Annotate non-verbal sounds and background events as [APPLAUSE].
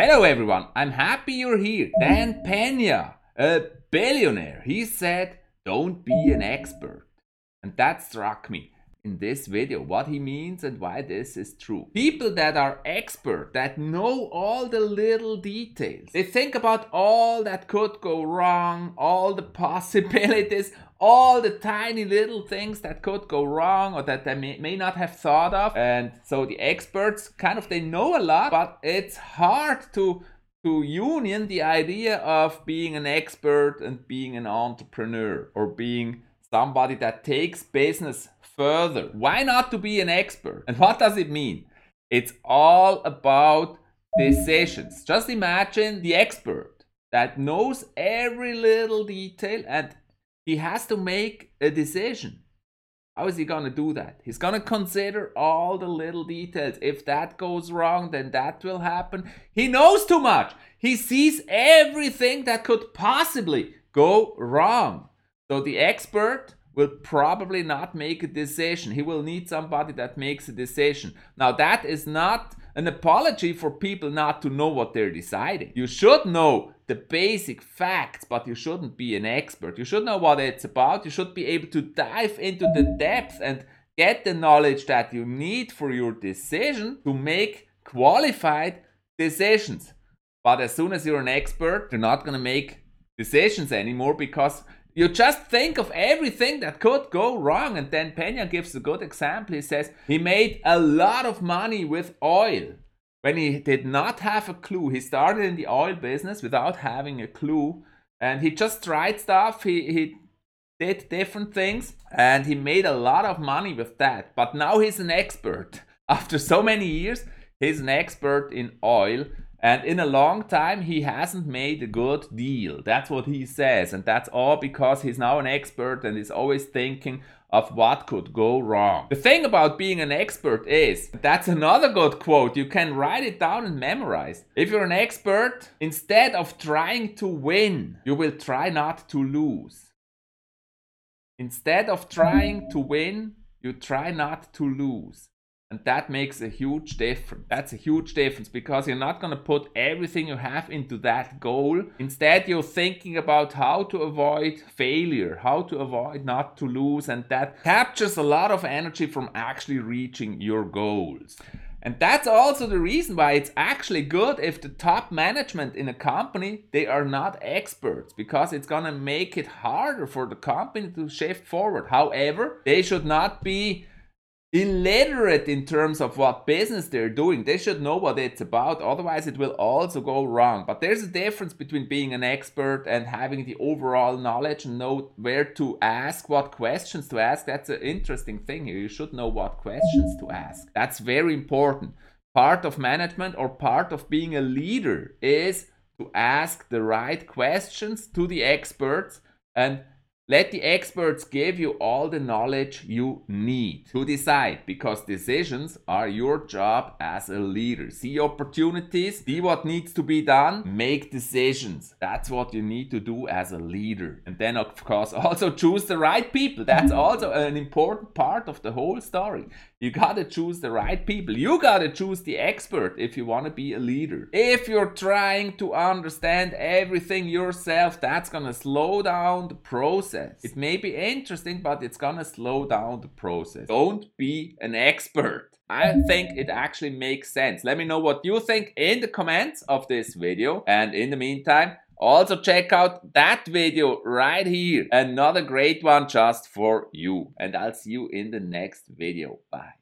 Hello everyone, I'm happy you're here. Dan Pena, a billionaire, he said, don't be an expert. And that struck me in this video, what he means and why this is true. People that are expert, that know all the little details, they think about all that could go wrong, all the [LAUGHS] possibilities, all the tiny little things that could go wrong or that they may, may not have thought of. And so the experts kind of they know a lot, but it's hard to to union the idea of being an expert and being an entrepreneur or being somebody that takes business further. Why not to be an expert? And what does it mean? It's all about decisions. Just imagine the expert that knows every little detail and he has to make a decision. How is he going to do that? He's going to consider all the little details. If that goes wrong, then that will happen. He knows too much. He sees everything that could possibly go wrong. So the expert will probably not make a decision. He will need somebody that makes a decision. Now, that is not an apology for people not to know what they're deciding. You should know the basic facts, but you shouldn't be an expert. You should know what it's about. You should be able to dive into the depth and get the knowledge that you need for your decision to make qualified decisions. But as soon as you're an expert, you're not going to make decisions anymore because you just think of everything that could go wrong. And then Pena gives a good example. He says he made a lot of money with oil when he did not have a clue. He started in the oil business without having a clue, and he just tried stuff. He he did different things, and he made a lot of money with that. But now he's an expert. [LAUGHS] After so many years, he's an expert in oil. And in a long time, he hasn't made a good deal. That's what he says. And that's all because he's now an expert and is always thinking of what could go wrong. The thing about being an expert is, that's another good quote, you can write it down and memorize. If you're an expert, instead of trying to win, you will try not to lose. Instead of trying to win, you try not to lose. And that makes a huge difference. That's a huge difference because you're not going to put everything you have into that goal. Instead, you're thinking about how to avoid failure, how to avoid not to lose. And that captures a lot of energy from actually reaching your goals. And that's also the reason why it's actually good if the top management in a company they are not experts because it's going to make it harder for the company to shift forward. However, they should not be illiterate in terms of what business they're doing. They should know what it's about, otherwise, it will also go wrong. But there's a difference between being an expert and having the overall knowledge and know where to ask, what questions to ask. That's an interesting thing here. You should know what questions to ask. That's very important. Part of management or part of being a leader is to ask the right questions to the experts and let the experts give you all the knowledge you need to decide because decisions are your job as a leader. See opportunities, see what needs to be done, make decisions. That's what you need to do as a leader. And then, of course, [LAUGHS] also choose the right people. That's also an important part of the whole story. You gotta choose the right people. You gotta choose the expert if you wanna be a leader. If you're trying to understand everything yourself, that's gonna slow down the process. It may be interesting, but it's gonna slow down the process. Don't be an expert. I think it actually makes sense. Let me know what you think in the comments of this video. And in the meantime, also check out that video right here. Another great one just for you. And I'll see you in the next video. Bye.